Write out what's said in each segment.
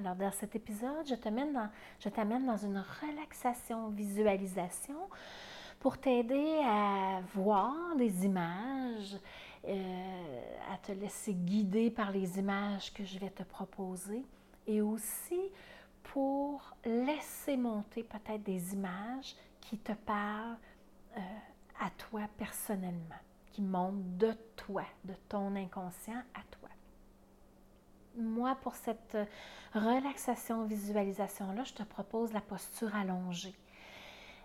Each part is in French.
Alors, dans cet épisode, je t'amène dans, dans une relaxation visualisation pour t'aider à voir des images, euh, à te laisser guider par les images que je vais te proposer et aussi pour laisser monter peut-être des images qui te parlent euh, à toi personnellement, qui montent de toi, de ton inconscient à toi moi, pour cette euh, relaxation, visualisation-là, je te propose la posture allongée.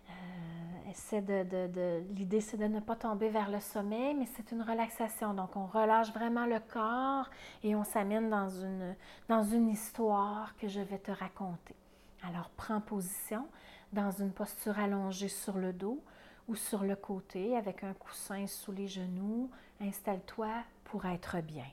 Euh, l'idée, c'est de ne pas tomber vers le sommet, mais c'est une relaxation. Donc, on relâche vraiment le corps et on s'amène dans une, dans une histoire que je vais te raconter. Alors, prends position dans une posture allongée sur le dos ou sur le côté avec un coussin sous les genoux. Installe-toi pour être bien.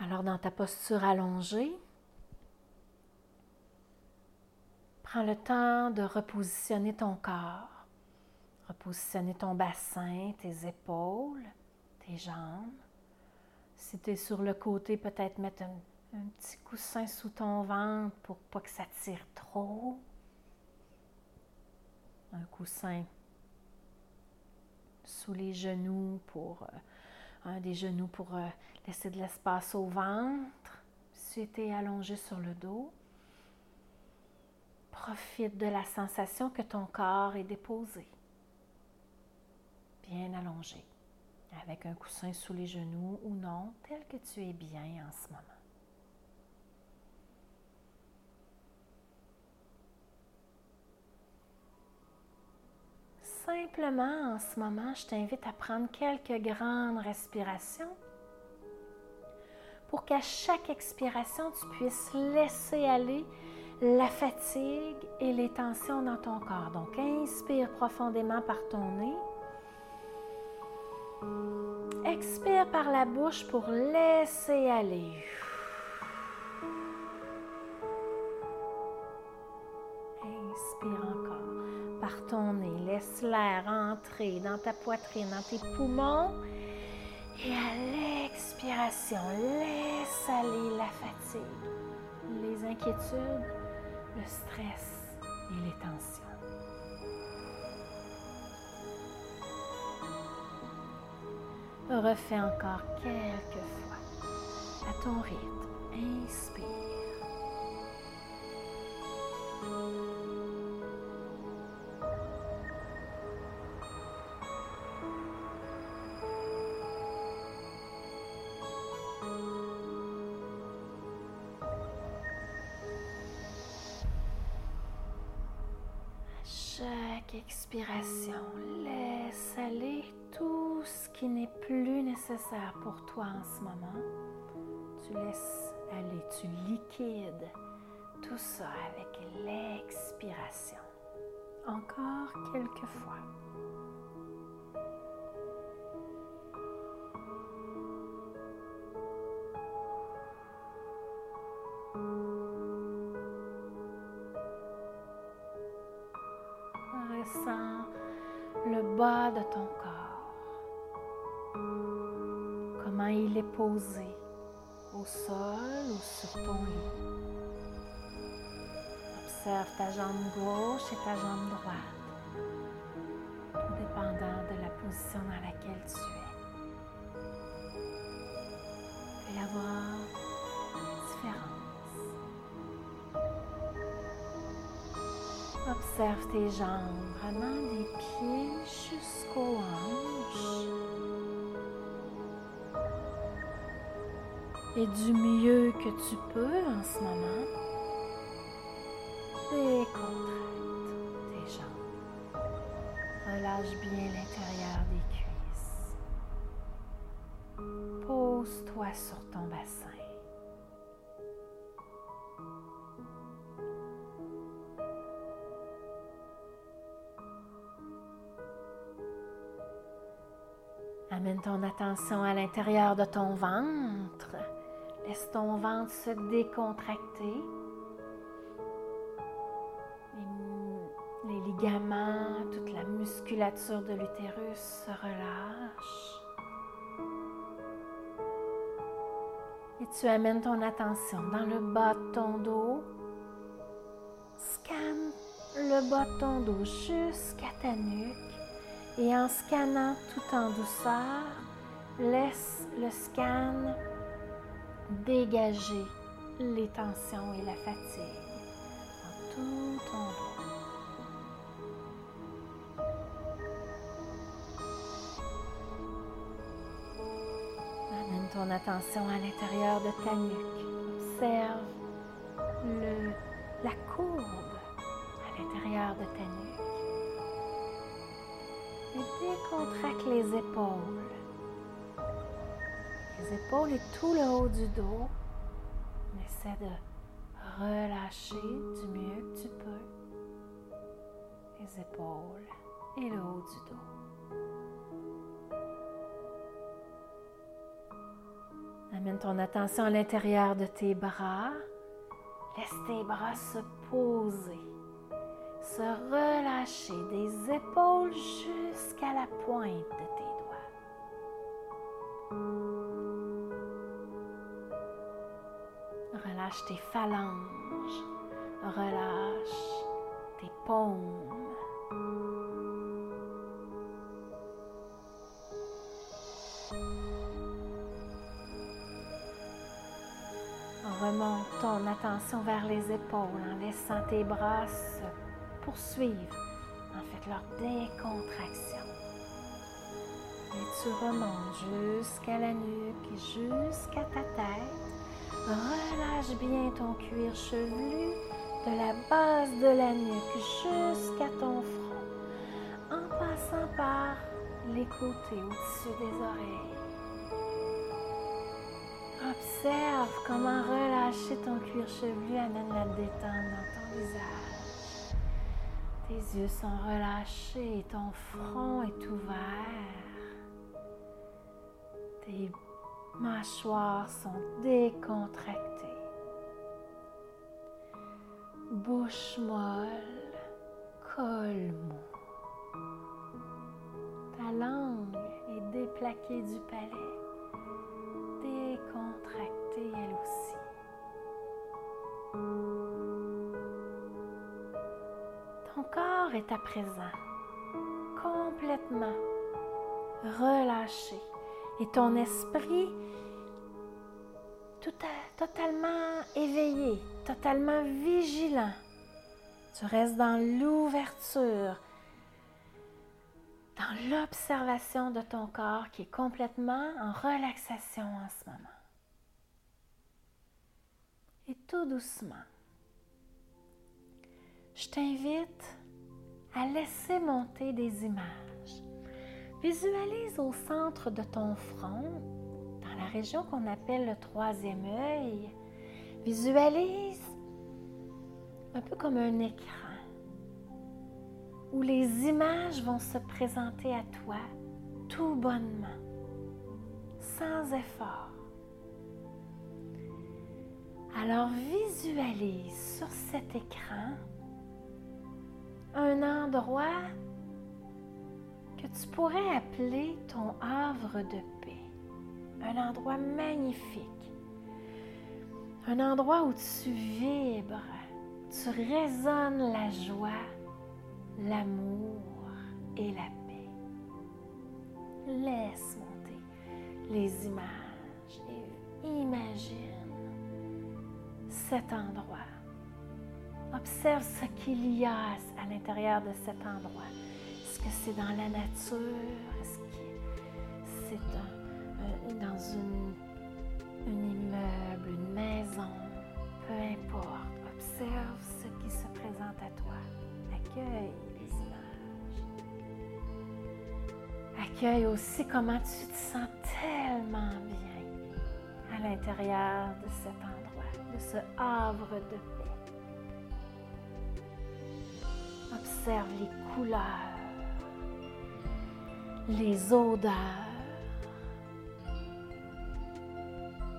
Alors, dans ta posture allongée, prends le temps de repositionner ton corps, repositionner ton bassin, tes épaules, tes jambes. Si tu es sur le côté, peut-être mettre un, petit coussin sous ton ventre pour pas que ça tire trop. Un coussin sous les genoux pour euh, un des genoux pour euh, laisser de l'espace au ventre. Si tu es allongé sur le dos, profite de la sensation que ton corps est déposé, bien allongé, avec un coussin sous les genoux ou non, tel que tu es bien en ce moment. simplement en ce moment, je t'invite à prendre quelques grandes respirations pour qu'à chaque expiration, tu puisses laisser aller la fatigue et les tensions dans ton corps. Donc, inspire profondément par ton nez. Expire par la bouche pour laisser aller. Inspire encore par ton nez. Laisse l'air entrer dans ta poitrine, dans tes poumons. Et à l'expiration, laisse aller la fatigue, les inquiétudes, le stress et les tensions. Refais encore quelques fois à ton rythme. Inspire. Laisse aller tout ce qui n'est plus nécessaire pour toi en ce moment. Tu laisses aller, tu liquides tout ça avec l'expiration. Encore quelques fois. Au sol ou sur ton lit. Observe ta jambe gauche et ta jambe droite, dépendant de la position dans laquelle tu es. Fais avoir différente. Observe tes jambes, vraiment des pieds jusqu'aux hanches. Et du mieux que tu peux en ce moment, décontracte tes jambes. Relâche bien l'intérieur des cuisses. Pose-toi sur ton bassin. Amène ton attention à l'intérieur de ton ventre. Laisse ton ventre se décontracter. Les, ligaments, toute la musculature de l'utérus se relâche. Et tu amènes ton attention dans le bas de ton dos. Scanne le bas de ton dos jusqu'à ta nuque. Et en scannant tout en douceur, laisse le scan dégager les tensions et la fatigue dans tout ton dos. Amène ton attention à l'intérieur de ta nuque. Observe la courbe à l'intérieur de ta nuque. Et décontracte les épaules. Les épaules et tout le haut du dos. On essaie de relâcher du mieux que tu peux les épaules et le haut du dos. Amène ton attention à l'intérieur de tes bras. Laisse tes bras se poser, se relâcher des épaules jusqu'à la pointe de Relâche tes phalanges, relâche tes paumes. Remonte ton attention vers les épaules en laissant tes bras se poursuivre, en fait leur décontraction. Et tu remontes jusqu'à la nuque, jusqu'à ta tête. Relâche bien ton cuir chevelu de la base de la nuque jusqu'à ton front, en passant par les côtés au-dessus des oreilles. Observe comment relâcher ton cuir chevelu amène la détente dans ton visage. Tes yeux sont relâchés et ton front est ouvert. Mâchoires sont décontractées. Bouche molle, col mou. Ta langue est déplaquée du palais décontractée elle aussi. Ton corps est à présent complètement relâché et ton esprit tout totalement éveillé, totalement vigilant. Tu restes dans l'ouverture, dans l'observation de ton corps qui est complètement en relaxation en ce moment. Et tout doucement, je t'invite à laisser monter des images. Visualise au centre de ton front, dans la région qu'on appelle le troisième œil, visualise un peu comme un écran où les images vont se présenter à toi tout bonnement, sans effort. Alors visualise sur cet écran un endroit que tu pourrais appeler ton havre de paix, un endroit magnifique, un endroit où tu vibres, tu résonnes la joie, l'amour et la paix. Laisse monter les images et imagine cet endroit. Observe ce qu'il y a à l'intérieur de cet endroit. C'est dans la nature? Est-ce que c'est dans une, un immeuble, une maison? Peu importe. Observe ce qui se présente à toi. Accueille Accueille aussi comment tu te sens tellement bien à l'intérieur de cet endroit, de ce havre de paix. Observe les couleurs, les odeurs.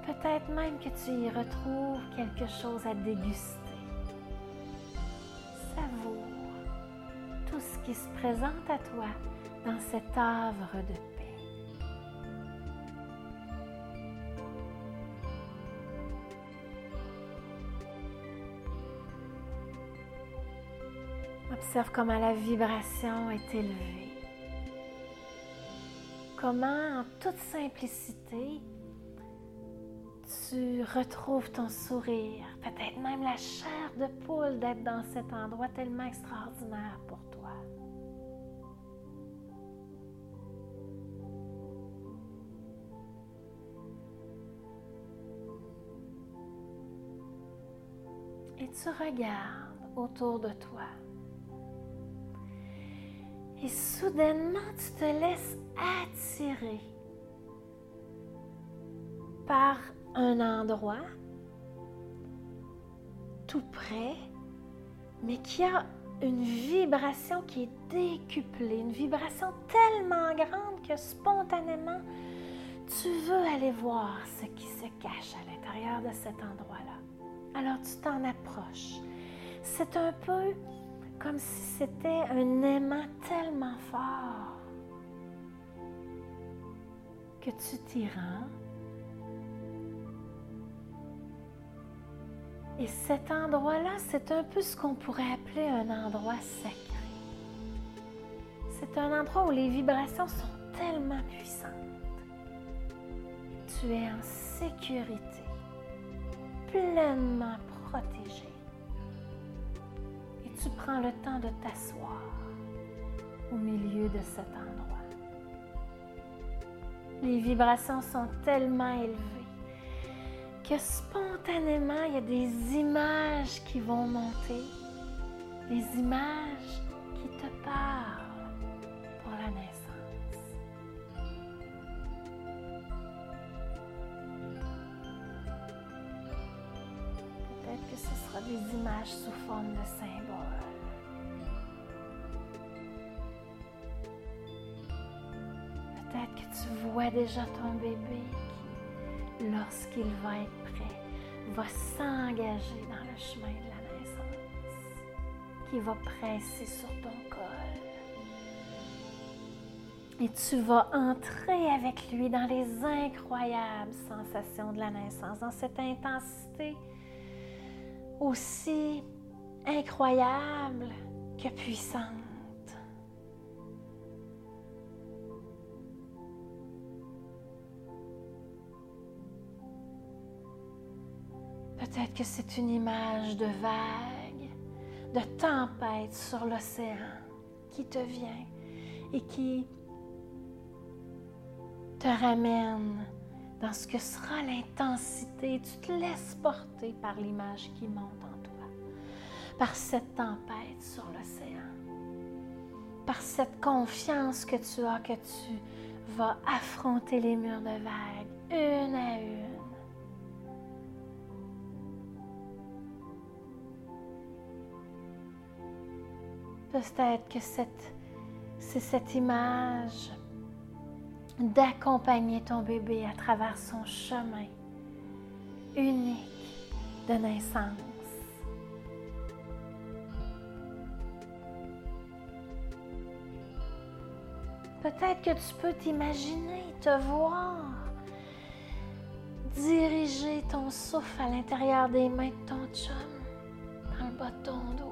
Peut-être même que tu y retrouves quelque chose à déguster. Savoure tout ce qui se présente à toi dans cet havre de paix. Observe comment la vibration est élevée. Comment, en toute simplicité, tu retrouves ton sourire, peut-être même la chair de poule d'être dans cet endroit tellement extraordinaire pour toi. Et tu regardes autour de toi. Et soudainement, tu te laisses attirer par un endroit tout près, mais qui a une vibration qui est décuplée, une vibration tellement grande que spontanément, tu veux aller voir ce qui se cache à l'intérieur de cet endroit-là. Alors tu t'en approches. C'est un peu comme si c'était un aimant tellement fort que tu t'y rends Et cet endroit-là, c'est un peu ce qu'on pourrait appeler un endroit sacré. C'est un endroit où les vibrations sont tellement puissantes. Tu es en sécurité, pleinement protégé. Prends le temps de t'asseoir au milieu de cet endroit. Les vibrations sont tellement élevées que spontanément, il y a des images qui vont monter, des images qui te parlent pour la naissance. Peut-être que ce sera des images sous forme de symboles. Vois déjà ton bébé lorsqu'il va être prêt, va s'engager dans le chemin de la naissance, qui va presser sur ton col. Et tu vas entrer avec lui dans les incroyables sensations de la naissance, dans cette intensité aussi incroyable que puissante. Peut-être que c'est une image de vague, de tempête sur l'océan qui te vient et qui te ramène dans ce que sera l'intensité. Tu te laisses porter par l'image qui monte en toi, par cette tempête sur l'océan, par cette confiance que tu as que tu vas affronter les murs de vagues une à une Peut-être que c'est cette image d'accompagner ton bébé à travers son chemin unique de naissance. Peut-être que tu peux t'imaginer, te voir diriger ton souffle à l'intérieur des mains de ton chum, dans le bas de ton dos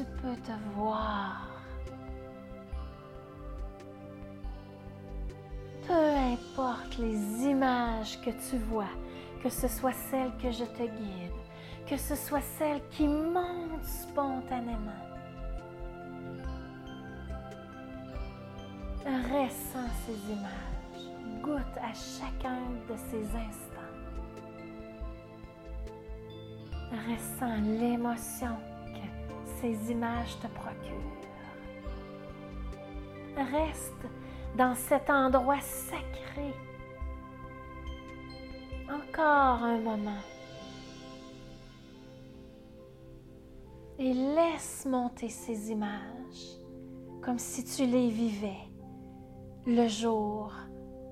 tu peux te voir. Peu importe les images que tu vois, que ce soit celles que je te guide, que ce soit celles qui montent spontanément. Ressens ces images, goûte à chacun de ces instants. Ressens l'émotion ces images te procurent. Reste dans cet endroit sacré. Encore un moment. Et laisse monter ces images comme si tu les vivais le jour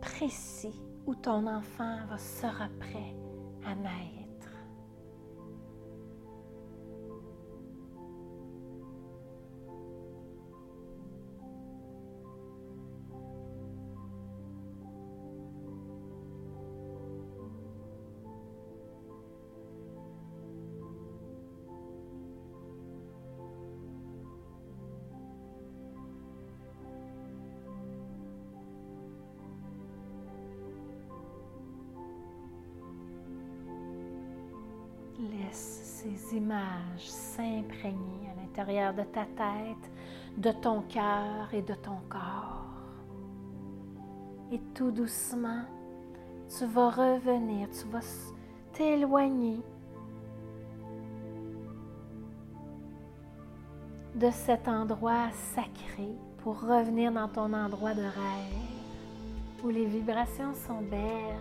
précis où ton enfant sera prêt à naître. Images s'imprégner à l'intérieur de ta tête, de ton cœur et de ton corps. Et tout doucement, tu vas revenir, tu vas t'éloigner de cet endroit sacré pour revenir dans ton endroit de rêve où les vibrations sont belles,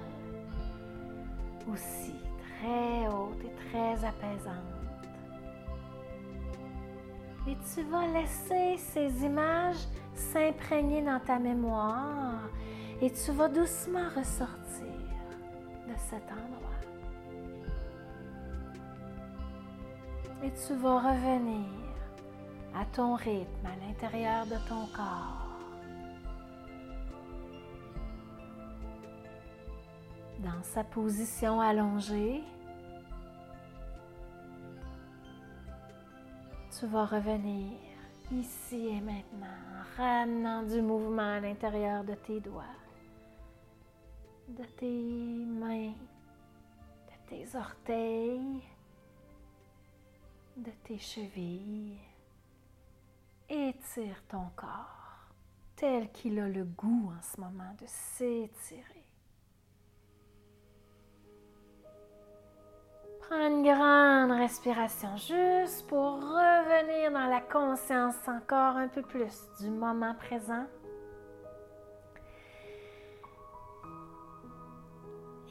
aussi très hautes et très apaisantes. Et tu vas laisser ces images s'imprégner dans ta mémoire et tu vas doucement ressortir de cet endroit. Et tu vas revenir à ton rythme à l'intérieur de ton corps. Dans sa position allongée, tu vas revenir ici et maintenant en ramenant du mouvement à l'intérieur de tes doigts, de tes mains, de tes orteils, de tes chevilles. Étire ton corps tel qu'il a le goût en ce moment de s'étirer. Prends une grande respiration juste pour revenir dans la conscience encore un peu plus du moment présent.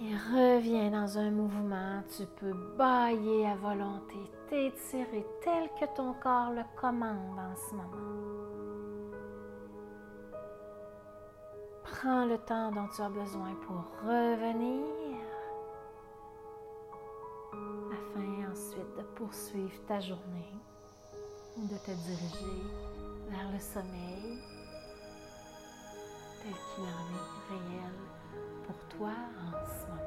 Et reviens dans un mouvement. Tu peux bailler à volonté, t'étirer tel que ton corps le commande en ce moment. Prends le temps dont tu as besoin pour revenir poursuivre ta journée ou de te diriger vers le sommeil tel qu'il en est réel pour toi en ce moment.